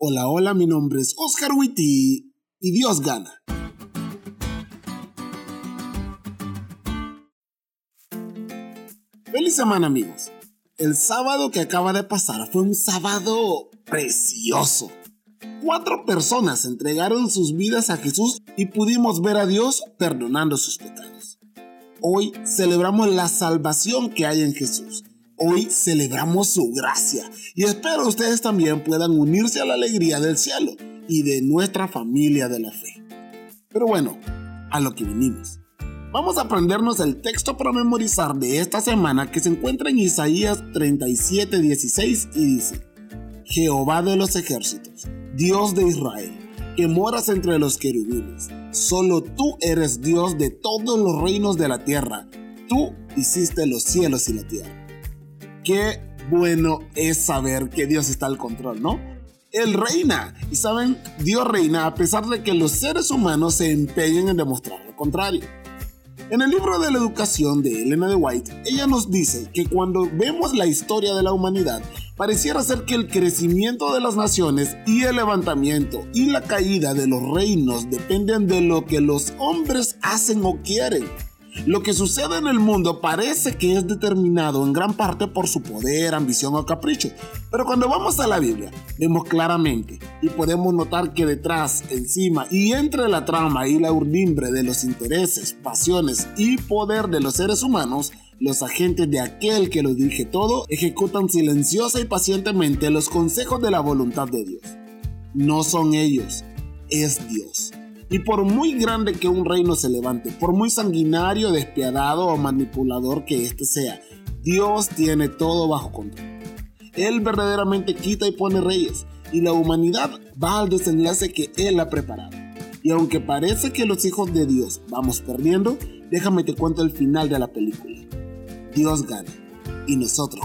Hola, hola, mi nombre es Oscar Witty y Dios gana. Feliz semana amigos. El sábado que acaba de pasar fue un sábado precioso. Cuatro personas entregaron sus vidas a Jesús y pudimos ver a Dios perdonando sus pecados. Hoy celebramos la salvación que hay en Jesús Hoy celebramos su gracia y espero ustedes también puedan unirse a la alegría del cielo y de nuestra familia de la fe. Pero bueno, a lo que vinimos. Vamos a aprendernos el texto para memorizar de esta semana que se encuentra en Isaías 37, 16 y dice, Jehová de los ejércitos, Dios de Israel, que moras entre los querubines, solo tú eres Dios de todos los reinos de la tierra, tú hiciste los cielos y la tierra qué bueno es saber que Dios está al control, ¿no? Él reina. Y saben, Dios reina a pesar de que los seres humanos se empeñen en demostrar lo contrario. En el libro de la educación de Elena de White, ella nos dice que cuando vemos la historia de la humanidad, pareciera ser que el crecimiento de las naciones y el levantamiento y la caída de los reinos dependen de lo que los hombres hacen o quieren lo que sucede en el mundo parece que es determinado en gran parte por su poder, ambición o capricho, pero cuando vamos a la Biblia vemos claramente y podemos notar que detrás, encima y entre la trama y la urdimbre de los intereses, pasiones y poder de los seres humanos, los agentes de aquel que lo dirige todo ejecutan silenciosa y pacientemente los consejos de la voluntad de Dios. No son ellos, es Dios. Y por muy grande que un reino se levante, por muy sanguinario, despiadado o manipulador que éste sea, Dios tiene todo bajo control. Él verdaderamente quita y pone reyes, y la humanidad va al desenlace que Él ha preparado. Y aunque parece que los hijos de Dios vamos perdiendo, déjame te cuento el final de la película. Dios gana, y nosotros